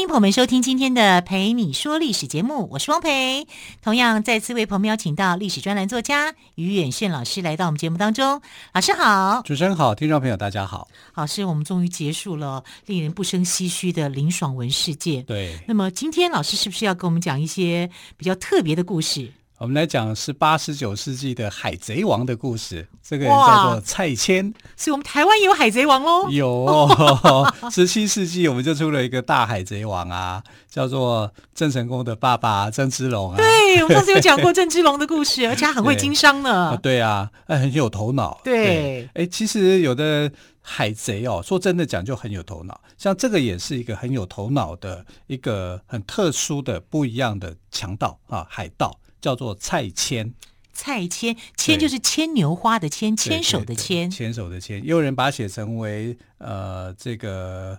欢迎朋友们收听今天的《陪你说历史》节目，我是汪培。同样再次为朋友们邀请到历史专栏作家于远炫老师来到我们节目当中。老师好，主持人好，听众朋友大家好。老师，我们终于结束了令人不生唏嘘的林爽文事件。对，那么今天老师是不是要跟我们讲一些比较特别的故事？我们来讲是八、十九世纪的海贼王的故事。这个人叫做蔡牵，所以我们台湾也有海贼王喽。有哦，十七世纪我们就出了一个大海贼王啊，叫做郑成功的爸爸郑芝龙啊。对，我们上次有讲过郑芝龙的故事，而且他很会经商呢。对啊，很有头脑。对，哎，其实有的海贼哦，说真的讲就很有头脑。像这个也是一个很有头脑的一个很特殊的不一样的强盗啊，海盗。叫做蔡牵，蔡牵，牵就是牵牛花的牵，牵手的牵，牵手的牵。也有人把它写成为呃这个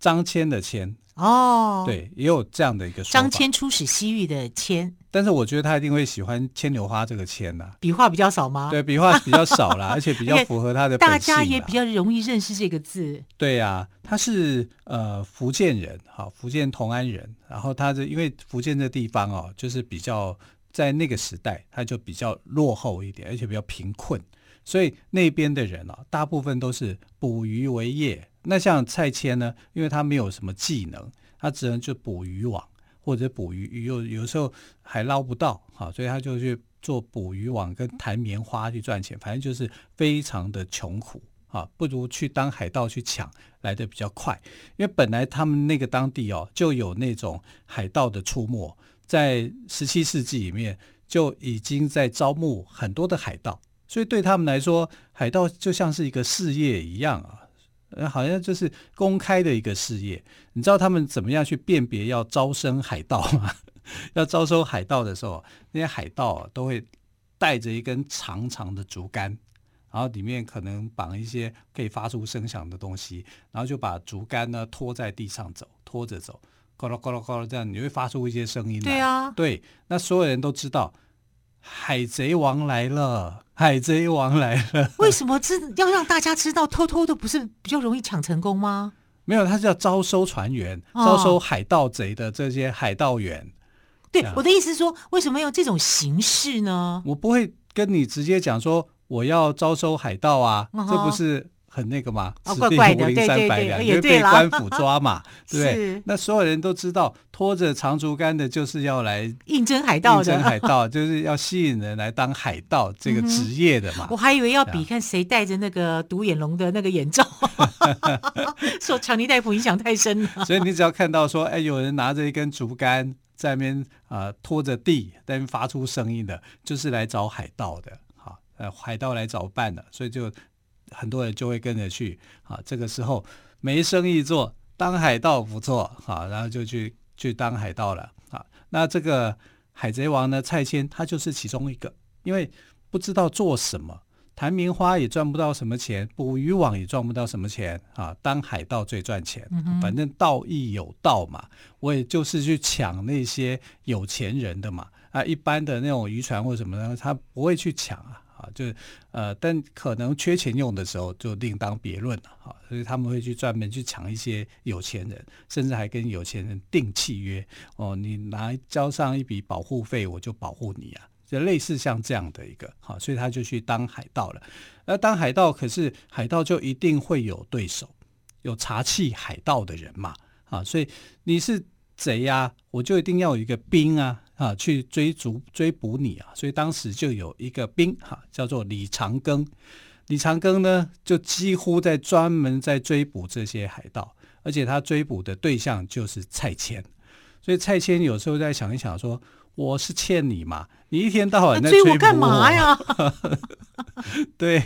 张骞的骞哦，对，也有这样的一个说法。张骞出使西域的骞，但是我觉得他一定会喜欢牵牛花这个牵呐、啊。笔画比较少吗？对，笔画比较少啦，而且比较符合他的。大家也比较容易认识这个字。对呀、啊，他是呃福建人，好，福建同安人。然后他的因为福建这地方哦，就是比较。在那个时代，他就比较落后一点，而且比较贫困，所以那边的人啊，大部分都是捕鱼为业。那像蔡牵呢，因为他没有什么技能，他只能就捕鱼网或者捕鱼鱼，有有时候还捞不到，哈，所以他就去做捕鱼网跟弹棉花去赚钱，反正就是非常的穷苦啊，不如去当海盗去抢来得比较快，因为本来他们那个当地哦就有那种海盗的出没。在十七世纪里面就已经在招募很多的海盗，所以对他们来说，海盗就像是一个事业一样啊，好像就是公开的一个事业。你知道他们怎么样去辨别要招生海盗吗？要招收海盗的时候，那些海盗啊都会带着一根长长的竹竿，然后里面可能绑一些可以发出声响的东西，然后就把竹竿呢拖在地上走，拖着走。咕咯咕咯咕噜，这样你会发出一些声音。对啊，对，那所有人都知道海贼王来了，海贼王来了。为什么知要让大家知道？偷偷的不是比较容易抢成功吗？没有，他是要招收船员，哦、招收海盗贼的这些海盗员。对，我的意思是说，为什么用这种形式呢？我不会跟你直接讲说我要招收海盗啊，哦、这不是。很那个嘛，哦、怪怪的，指定无零三百两，因为被官府抓嘛，对不对？那所有人都知道，拖着长竹竿的，就是要来应征海盗的，应征海盗 就是要吸引人来当海盗这个职业的嘛。嗯、我还以为要比看谁戴着那个独眼龙的那个眼罩，受强尼戴普影响太深了。所以你只要看到说，哎，有人拿着一根竹竿在那边啊、呃、拖着地，在那边发出声音的，就是来找海盗的，好，呃，海盗来找伴的，所以就。很多人就会跟着去啊，这个时候没生意做，当海盗不错啊，然后就去去当海盗了啊。那这个海贼王呢，蔡牵他就是其中一个，因为不知道做什么，弹棉花也赚不到什么钱，捕鱼网也赚不到什么钱啊。当海盗最赚钱，反正道义有道嘛，我也就是去抢那些有钱人的嘛啊，一般的那种渔船或什么的，他不会去抢啊。就是呃，但可能缺钱用的时候就另当别论了哈。所以他们会去专门去抢一些有钱人，甚至还跟有钱人订契约哦，你拿交上一笔保护费，我就保护你啊，就类似像这样的一个好，所以他就去当海盗了。那当海盗，可是海盗就一定会有对手，有查缉海盗的人嘛啊，所以你是贼呀、我就一定要有一个兵啊。啊，去追逐追捕你啊！所以当时就有一个兵哈、啊，叫做李长庚。李长庚呢，就几乎在专门在追捕这些海盗，而且他追捕的对象就是蔡牵。所以蔡牵有时候在想一想说，我是欠你嘛，你一天到晚在追我干嘛呀？对，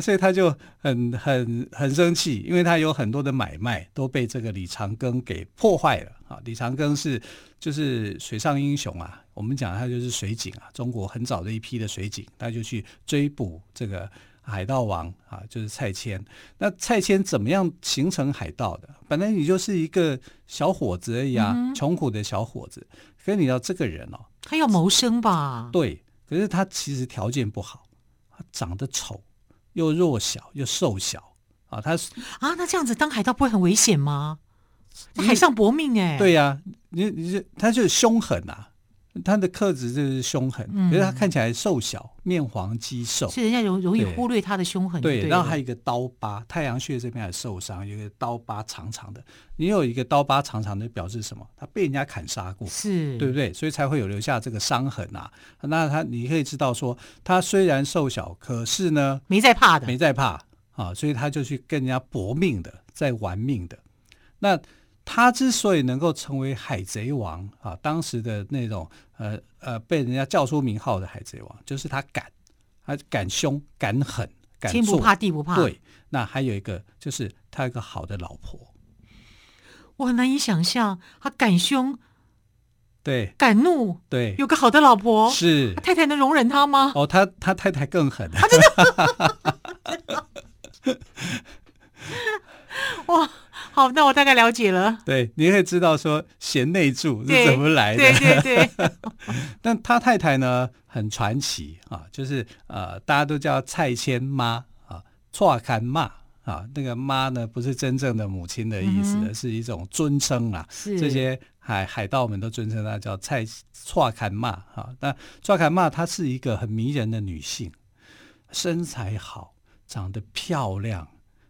所以他就很很很生气，因为他有很多的买卖都被这个李长庚给破坏了啊。李长庚是就是水上英雄啊，我们讲他就是水警啊，中国很早的一批的水警，他就去追捕这个海盗王啊，就是蔡牵。那蔡牵怎么样形成海盗的？本来你就是一个小伙子而已啊，嗯、穷苦的小伙子。可是你要这个人哦，他要谋生吧？对，可是他其实条件不好。他长得丑，又弱小又瘦小啊！他啊，那这样子当海盗不会很危险吗？海上搏命哎、欸！对呀、啊，你你这他就是凶狠啊。他的特质就是凶狠，可是他看起来瘦小，面黄肌瘦，是人家容容易忽略他的凶狠。对，然后还有一个刀疤，太阳穴这边还受伤，有一个刀疤长长的。你有一个刀疤长长的，表示什么？他被人家砍杀过，是对不对？所以才会有留下这个伤痕啊。那他你可以知道说，他虽然瘦小，可是呢，没在怕的，没在怕啊，所以他就去跟人家搏命的，在玩命的。那。他之所以能够成为海贼王啊，当时的那种呃呃被人家叫出名号的海贼王，就是他敢，他敢凶敢狠，敢天不怕地不怕。对，那还有一个就是他有一个好的老婆。我很难以想象他敢凶，对，敢怒，对，有个好的老婆，是太太能容忍他吗？哦，他他太太更狠。他真的。哇！好，那我大概了解了。对，你可以知道说贤内助是怎么来的。对对对，对。但他太太呢，很传奇啊，就是呃，大家都叫蔡千妈啊，错看妈啊，那个妈呢，不是真正的母亲的意思，嗯、是一种尊称啊。是这些海海盗们都尊称她叫蔡错看妈啊。那错看妈她是一个很迷人的女性，身材好，长得漂亮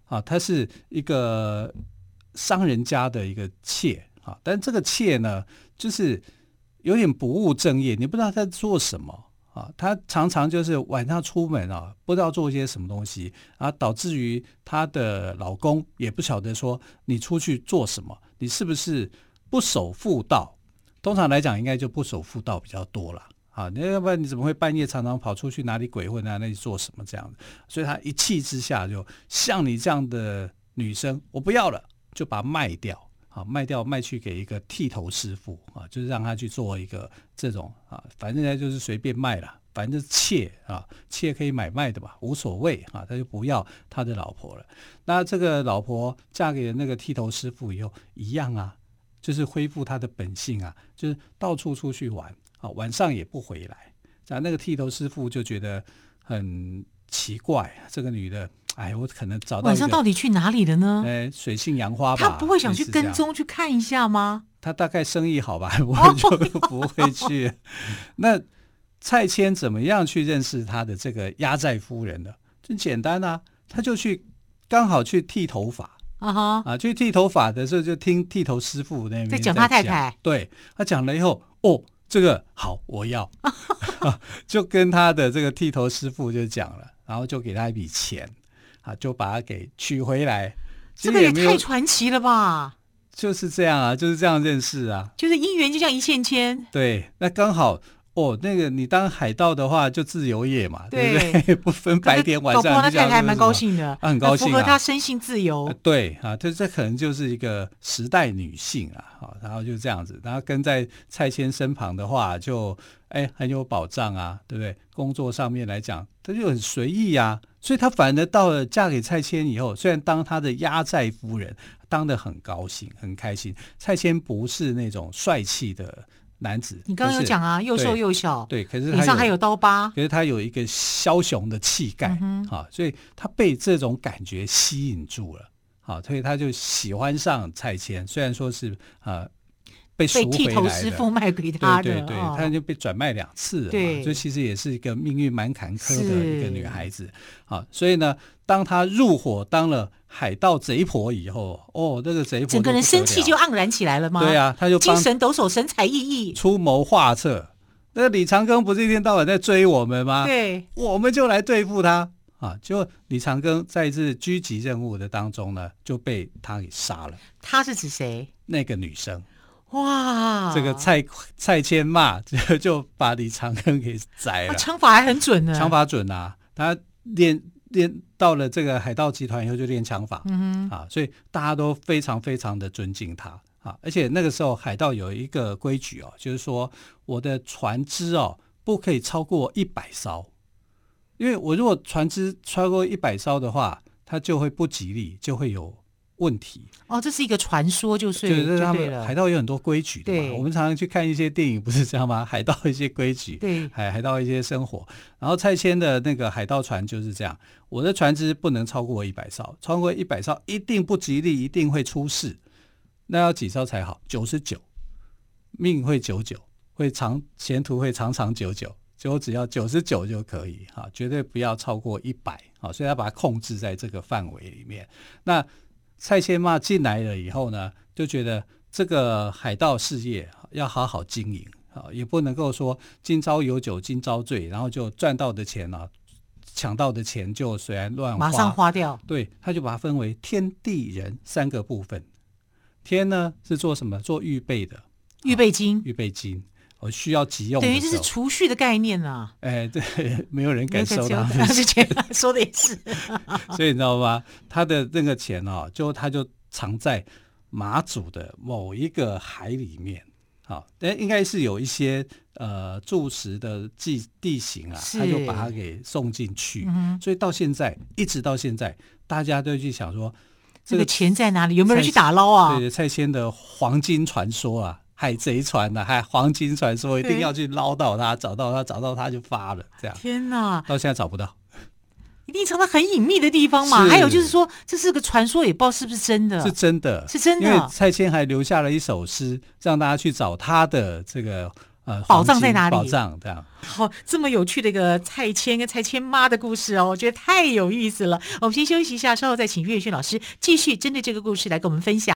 啊，她是一个。商人家的一个妾啊，但这个妾呢，就是有点不务正业，你不知道在做什么啊。他常常就是晚上出门啊，不知道做些什么东西啊，导致于他的老公也不晓得说你出去做什么，你是不是不守妇道？通常来讲，应该就不守妇道比较多了啊。你要不然你怎么会半夜常常跑出去哪里鬼混啊？那里做什么这样子？所以他一气之下就像你这样的女生，我不要了。就把卖掉，啊，卖掉卖去给一个剃头师傅啊，就是让他去做一个这种啊，反正呢就是随便卖了，反正妾啊，妾可以买卖的吧，无所谓啊，他就不要他的老婆了。那这个老婆嫁给了那个剃头师傅以后，一样啊，就是恢复他的本性啊，就是到处出去玩啊，晚上也不回来。然后那个剃头师傅就觉得很奇怪，这个女的。哎，我可能找到晚上到底去哪里了呢？哎，水性杨花吧。他不会想去跟踪去看一下吗？他大概生意好吧，我就不会去。那蔡牵怎么样去认识他的这个压寨夫人呢？很简单啊，他就去刚好去剃头发啊哈啊，去剃头发的时候就听剃头师傅那边在讲他太太，对他讲了以后，哦，这个好，我要，就跟他的这个剃头师傅就讲了，然后就给他一笔钱。啊，就把他给娶回来，这个也太传奇了吧！就是这样啊，就是这样认识啊，就是姻缘就像一线牵。对，那刚好哦，那个你当海盗的话就自由业嘛，对，对不对？不分白天晚上。老婆那太太还蛮高兴的，啊、很高兴、啊，符合他身心自由。呃、对啊，这这可能就是一个时代女性啊，好，然后就这样子，然后跟在蔡牵身旁的话就。哎，很有保障啊，对不对？工作上面来讲，她就很随意呀、啊，所以她反而到了嫁给蔡牵以后，虽然当她的压寨夫人，当得很高兴、很开心。蔡牵不是那种帅气的男子，你刚刚有讲啊，又瘦又小，对，可是脸上还有刀疤，可是他有一个枭雄的气概啊、所以他被这种感觉吸引住了，好、哦，所以他就喜欢上蔡牵，虽然说是啊。呃被剃头师傅卖给他的，对对对，他、哦、就被转卖两次了嘛，对，所以其实也是一个命运蛮坎坷的一个女孩子。好，所以呢，当她入伙当了海盗贼婆以后，哦，那个贼婆整个人生气就盎然起来了吗？对啊，他就精神抖擞，神采奕奕，出谋划策。那个李长庚不是一天到晚在追我们吗？对，我们就来对付他啊！就李长庚在一次狙击任务的当中呢，就被他给杀了。他是指谁？那个女生。哇，这个蔡蔡牵骂就 就把李长庚给宰了，枪、啊、法还很准呢，枪法准啊，他练练到了这个海盗集团以后就练枪法，嗯哼。啊，所以大家都非常非常的尊敬他。啊，而且那个时候海盗有一个规矩哦，就是说我的船只哦不可以超过一百艘，因为我如果船只超过一百艘的话，它就会不吉利，就会有。问题哦，这是一个传说，就是就是他们海盗有很多规矩的嘛。我们常常去看一些电影，不是这样吗？海盗一些规矩，对，海海盗一些生活。然后蔡牵的那个海盗船就是这样，我的船只不能超过一百艘，超过一百艘一定不吉利，一定会出事。那要几艘才好？九十九，命会久久，会长前途会长长久久，就只要九十九就可以哈，绝对不要超过一百啊。所以要把它控制在这个范围里面。那蔡牵骂进来了以后呢，就觉得这个海盗事业要好好经营啊，也不能够说今朝有酒今朝醉，然后就赚到的钱啊，抢到的钱就随便乱花，马上花掉。对，他就把它分为天地人三个部分。天呢是做什么？做预备的，预备金，预备金。我需要急用，等于就是储蓄的概念啊！哎，对，没有人敢收他的钱，说的也是。所以你知道吗？他的那个钱哦，就他就藏在马祖的某一个海里面。好，但应该是有一些呃住持的地地形啊，他就把它给送进去。嗯、所以到现在，一直到现在，大家都去想说，这个钱在哪里？有没有人去打捞啊？对，蔡牵的黄金传说啊。海贼船呐，还黄金传说，一定要去捞到它，找到它，找到它就发了。这样，天哪，到现在找不到，一定藏在很隐秘的地方嘛。还有就是说，这是个传说，也不知道是不是真的。是真的，是真的。因为蔡牵还留下了一首诗，让大家去找他的这个呃宝藏在哪里？宝藏这样。好，这么有趣的一个蔡牵跟蔡牵妈的故事哦，我觉得太有意思了。我们先休息一下，稍后再请岳轩老师继续针对这个故事来跟我们分享。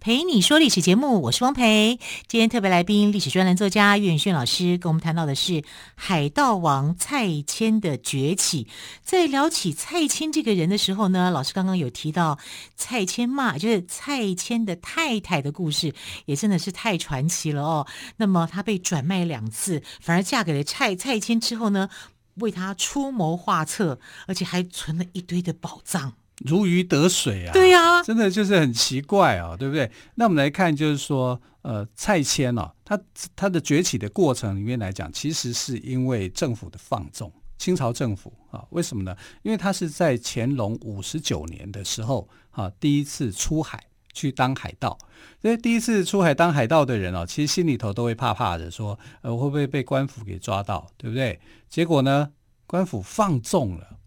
陪你说历史节目，我是汪培。今天特别来宾，历史专栏作家岳远轩老师跟我们谈到的是海盗王蔡牵的崛起。在聊起蔡牵这个人的时候呢，老师刚刚有提到蔡牵骂，就是蔡牵的太太的故事，也真的是太传奇了哦。那么她被转卖两次，反而嫁给了蔡蔡牵之后呢，为他出谋划策，而且还存了一堆的宝藏。如鱼得水啊！对呀、啊，真的就是很奇怪啊，对不对？那我们来看，就是说，呃，蔡牵哦，他他的崛起的过程里面来讲，其实是因为政府的放纵，清朝政府啊，为什么呢？因为他是在乾隆五十九年的时候啊，第一次出海去当海盗。所以第一次出海当海盗的人哦，其实心里头都会怕怕的，说，呃，会不会被官府给抓到，对不对？结果呢，官府放纵了，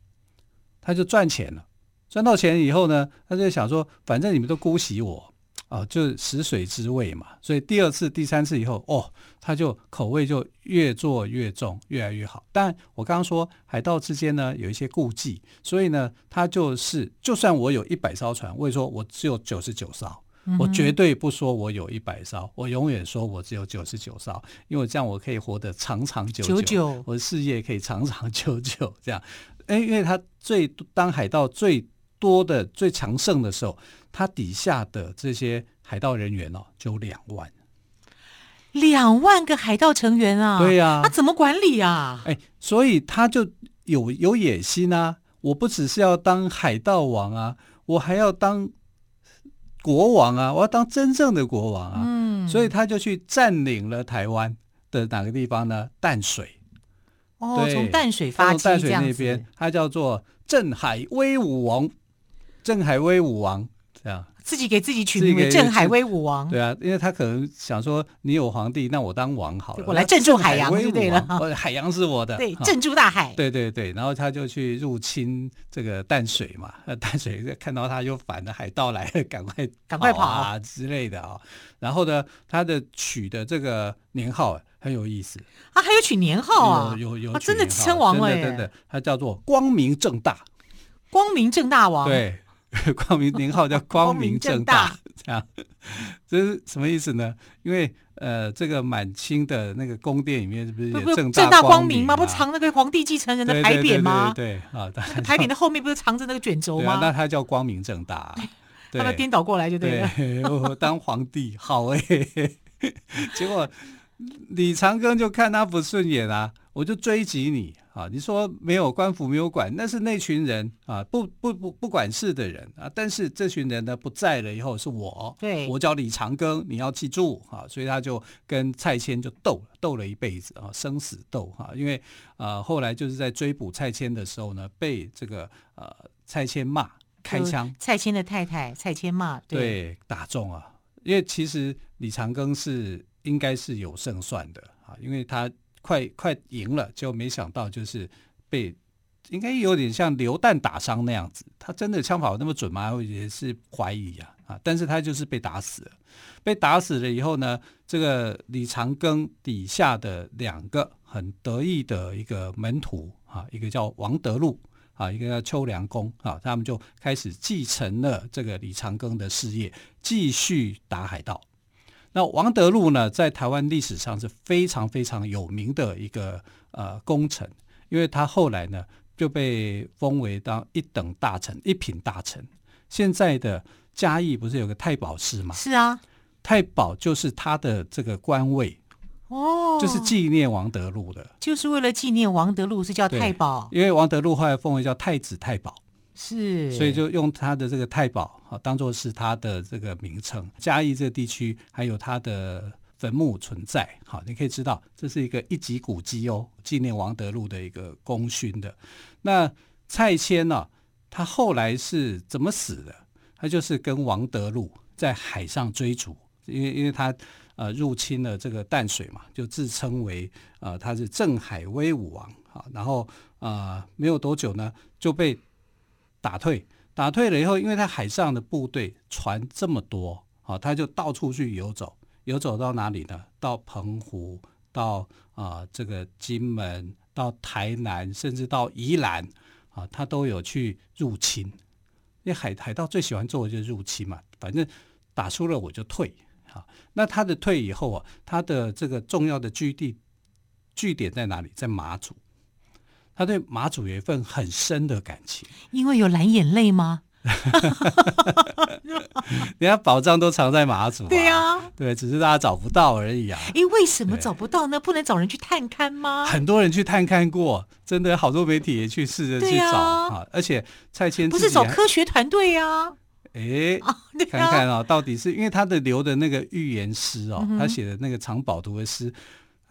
他就赚钱了。赚到钱以后呢，他就想说，反正你们都姑息我，啊，就食水知味嘛。所以第二次、第三次以后，哦，他就口味就越做越重，越来越好。但我刚刚说海盗之间呢有一些顾忌，所以呢，他就是就算我有一百艘船，我也说我只有九十九艘，我绝对不说我有一百艘，我永远说我只有九十九艘，因为这样我可以活得长长久久，久久我的事业可以长长久久。这样，哎，因为他最当海盗最。多的最强盛的时候，他底下的这些海盗人员哦，就两万，两万个海盗成员啊！对呀，他怎么管理啊？哎，所以他就有有野心啊！我不只是要当海盗王啊，我还要当国王啊！我要当真正的国王啊！嗯，所以他就去占领了台湾的哪个地方呢？淡水。哦，对从淡水发迹淡水那边，它叫做镇海威武王，镇海威武王这样。自己给自己取名为镇海威武王，对啊，因为他可能想说，你有皇帝，那我当王好了，我来镇住海洋就对了。海洋是我的，对，镇住大海。对对对，然后他就去入侵这个淡水嘛，那 淡水看到他就反了，海盗来了，赶快赶快跑啊之类的啊。然后呢，他的取的这个年号很有意思啊，还有取年号啊，有有有，真的称王了耶，真的，他叫做光明正大，光明正大王，对。光明年号叫 光明正大，这样，这是什么意思呢？因为呃，这个满清的那个宫殿里面是不是也正大光明吗？不藏那个皇帝继承人的牌匾吗？对啊，牌匾的后面不是藏着那个卷轴吗？那他叫光明正大，他们颠倒过来就对了。我当皇帝好哎，结果李长庚就看他不顺眼啊，我就追击你。啊，你说没有官府没有管，那是那群人啊，不不不不管事的人啊。但是这群人呢不在了以后，是我，对，我叫李长庚，你要记住啊。所以他就跟蔡牵就斗了，斗了一辈子啊，生死斗哈、啊。因为啊，后来就是在追捕蔡牵的时候呢，被这个呃蔡牵骂开枪，蔡牵的太太蔡牵骂，对，对，打中啊。因为其实李长庚是应该是有胜算的啊，因为他。快快赢了，就没想到就是被应该有点像流弹打伤那样子。他真的枪法那么准吗？我也是怀疑啊啊！但是他就是被打死了。被打死了以后呢，这个李长庚底下的两个很得意的一个门徒啊，一个叫王德禄啊，一个叫邱良公啊，他们就开始继承了这个李长庚的事业，继续打海盗。那王德禄呢，在台湾历史上是非常非常有名的一个呃功臣，因为他后来呢就被封为当一等大臣、一品大臣。现在的嘉义不是有个太保寺吗？是啊，太保就是他的这个官位哦，就是纪念王德禄的，就是为了纪念王德禄是叫太保，因为王德禄后来封为叫太子太保。是，所以就用他的这个太保啊，当做是他的这个名称。嘉义这个地区还有他的坟墓存在，好，你可以知道这是一个一级古迹哦，纪念王德禄的一个功勋的。那蔡牵呢，他后来是怎么死的？他就是跟王德禄在海上追逐，因为因为他呃入侵了这个淡水嘛，就自称为呃他是镇海威武王啊，然后呃没有多久呢就被。打退，打退了以后，因为他海上的部队船这么多，啊，他就到处去游走，游走到哪里呢？到澎湖，到啊、这个金门，到台南，甚至到宜兰，啊，他都有去入侵。因为海海盗最喜欢做的就是入侵嘛，反正打输了我就退，啊，那他的退以后啊，他的这个重要的据地据点在哪里？在马祖。他对马祖有一份很深的感情，因为有蓝眼泪吗？人家宝藏都藏在马祖，啊，对呀，啊，对，只是大家找不到而已啊。哎，为什么找不到呢？不能找人去探勘吗？很多人去探勘过，真的好多媒体也去试着去找啊。而且蔡千不是找科学团队呀？哎，看看啊，到底是因为他的留的那个预言诗哦，他写的那个藏宝图的诗。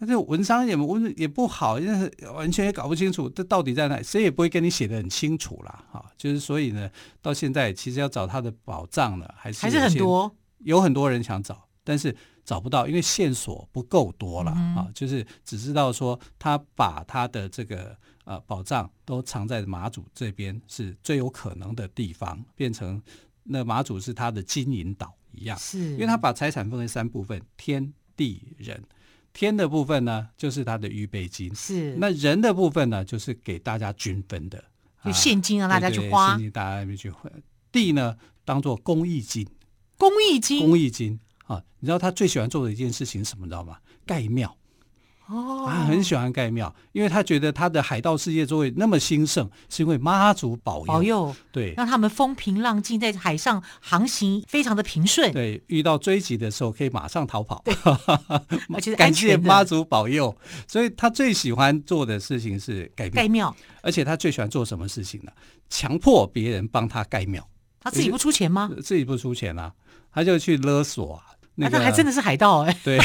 他这文章也文也不好，因为完全也搞不清楚这到底在哪，谁也不会跟你写的很清楚啦。哈，就是所以呢，到现在其实要找他的宝藏呢，还是还是很多，有很多人想找，但是找不到，因为线索不够多了啊。就是只知道说他把他的这个呃宝藏都藏在马祖这边是最有可能的地方，变成那马祖是他的金银岛一样，是因为他把财产分为三部分：天地人。天的部分呢，就是他的预备金；是那人的部分呢，就是给大家均分的，就现金让大家去花，现金大家去花。地呢，当做公益金，公益金，公益金啊！你知道他最喜欢做的一件事情是什么？你知道吗？盖庙。哦，他很喜欢盖庙，因为他觉得他的海盗世界作为那么兴盛，是因为妈祖保佑，保佑，对，让他们风平浪静，在海上航行非常的平顺。对，遇到追击的时候可以马上逃跑，对，而且感谢妈祖保佑。所以他最喜欢做的事情是盖庙，盖庙，而且他最喜欢做什么事情呢？强迫别人帮他盖庙，他自己不出钱吗？自己不出钱啊，他就去勒索啊。那个、啊、还真的是海盗哎。对，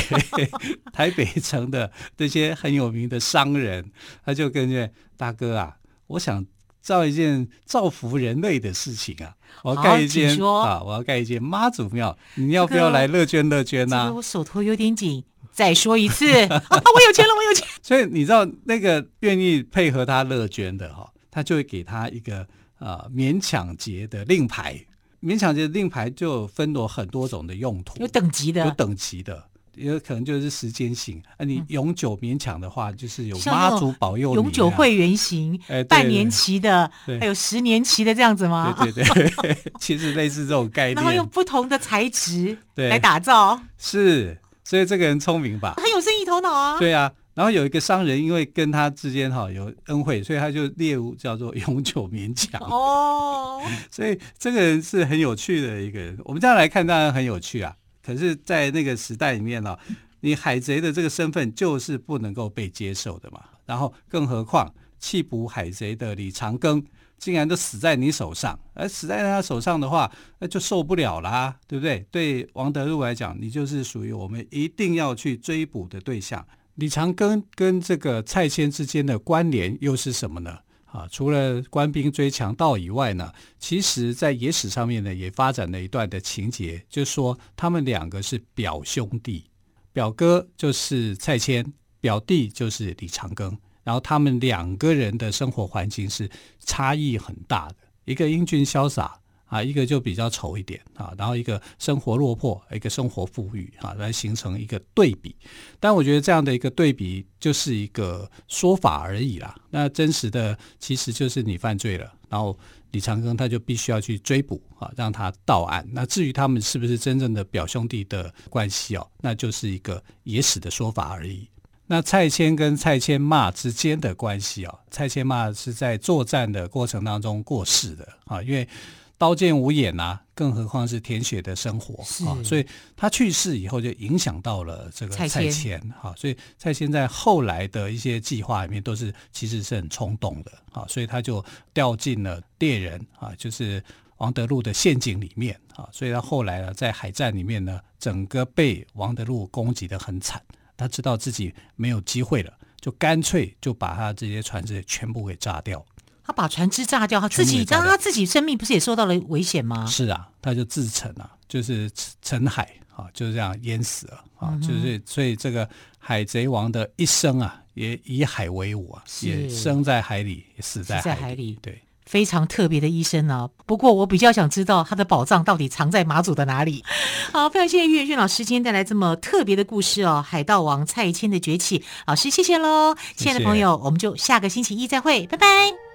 台北城的这些很有名的商人，他就跟着大哥啊，我想造一件造福人类的事情啊，我要盖一间啊，我要盖一间妈祖庙，你要不要来乐捐乐捐呢、啊？我手头有点紧，再说一次 啊，我有钱了，我有钱。所以你知道那个愿意配合他乐捐的哈，他就会给他一个啊免抢劫的令牌。勉强的令牌就分了很多种的用途，有等级的，有等级的，有可能就是时间型。啊，你永久勉强的话，就是有妈祖保佑、啊、永久会员型，哎，半年期的，还有十年期的这样子吗？对对对，其实类似这种概念。然后用不同的材质来打造，是，所以这个人聪明吧？很有生意头脑啊。对啊。然后有一个商人，因为跟他之间哈有恩惠，所以他就列入叫做永久勉强哦。所以这个人是很有趣的一个人。我们这样来看，当然很有趣啊。可是，在那个时代里面呢，你海贼的这个身份就是不能够被接受的嘛。然后，更何况弃捕海贼的李长庚竟然都死在你手上，而死在他手上的话，那就受不了啦，对不对？对王德禄来讲，你就是属于我们一定要去追捕的对象。李长庚跟这个蔡牵之间的关联又是什么呢？啊，除了官兵追强盗以外呢，其实在野史上面呢也发展了一段的情节，就是说他们两个是表兄弟，表哥就是蔡牵，表弟就是李长庚，然后他们两个人的生活环境是差异很大的，一个英俊潇洒。啊，一个就比较丑一点啊，然后一个生活落魄，一个生活富裕啊，来形成一个对比。但我觉得这样的一个对比就是一个说法而已啦。那真实的其实就是你犯罪了，然后李长庚他就必须要去追捕啊，让他到案。那至于他们是不是真正的表兄弟的关系哦，那就是一个野史的说法而已。那蔡牵跟蔡牵骂之间的关系哦，蔡牵骂是在作战的过程当中过世的啊，因为。刀剑无眼啊，更何况是舔血的生活啊！所以他去世以后，就影响到了这个蔡牵哈。所以蔡牵在后来的一些计划里面，都是其实是很冲动的啊。所以他就掉进了猎人啊，就是王德禄的陷阱里面啊。所以他后来呢，在海战里面呢，整个被王德禄攻击的很惨。他知道自己没有机会了，就干脆就把他这些船只全部给炸掉。他把船只炸掉，他自己，当他自己生命不是也受到了危险吗？是啊，他就自沉了，就是沉海啊，就是这样淹死了啊，嗯、就是所以这个海贼王的一生啊，也以海为伍啊，也生在海里，也死在海里，海里对，非常特别的一生啊。不过我比较想知道他的宝藏到底藏在马祖的哪里。好，非常谢谢岳俊老师今天带来这么特别的故事哦，海盗王蔡牵的崛起。老师谢谢喽，亲爱的朋友，我们就下个星期一再会，拜拜。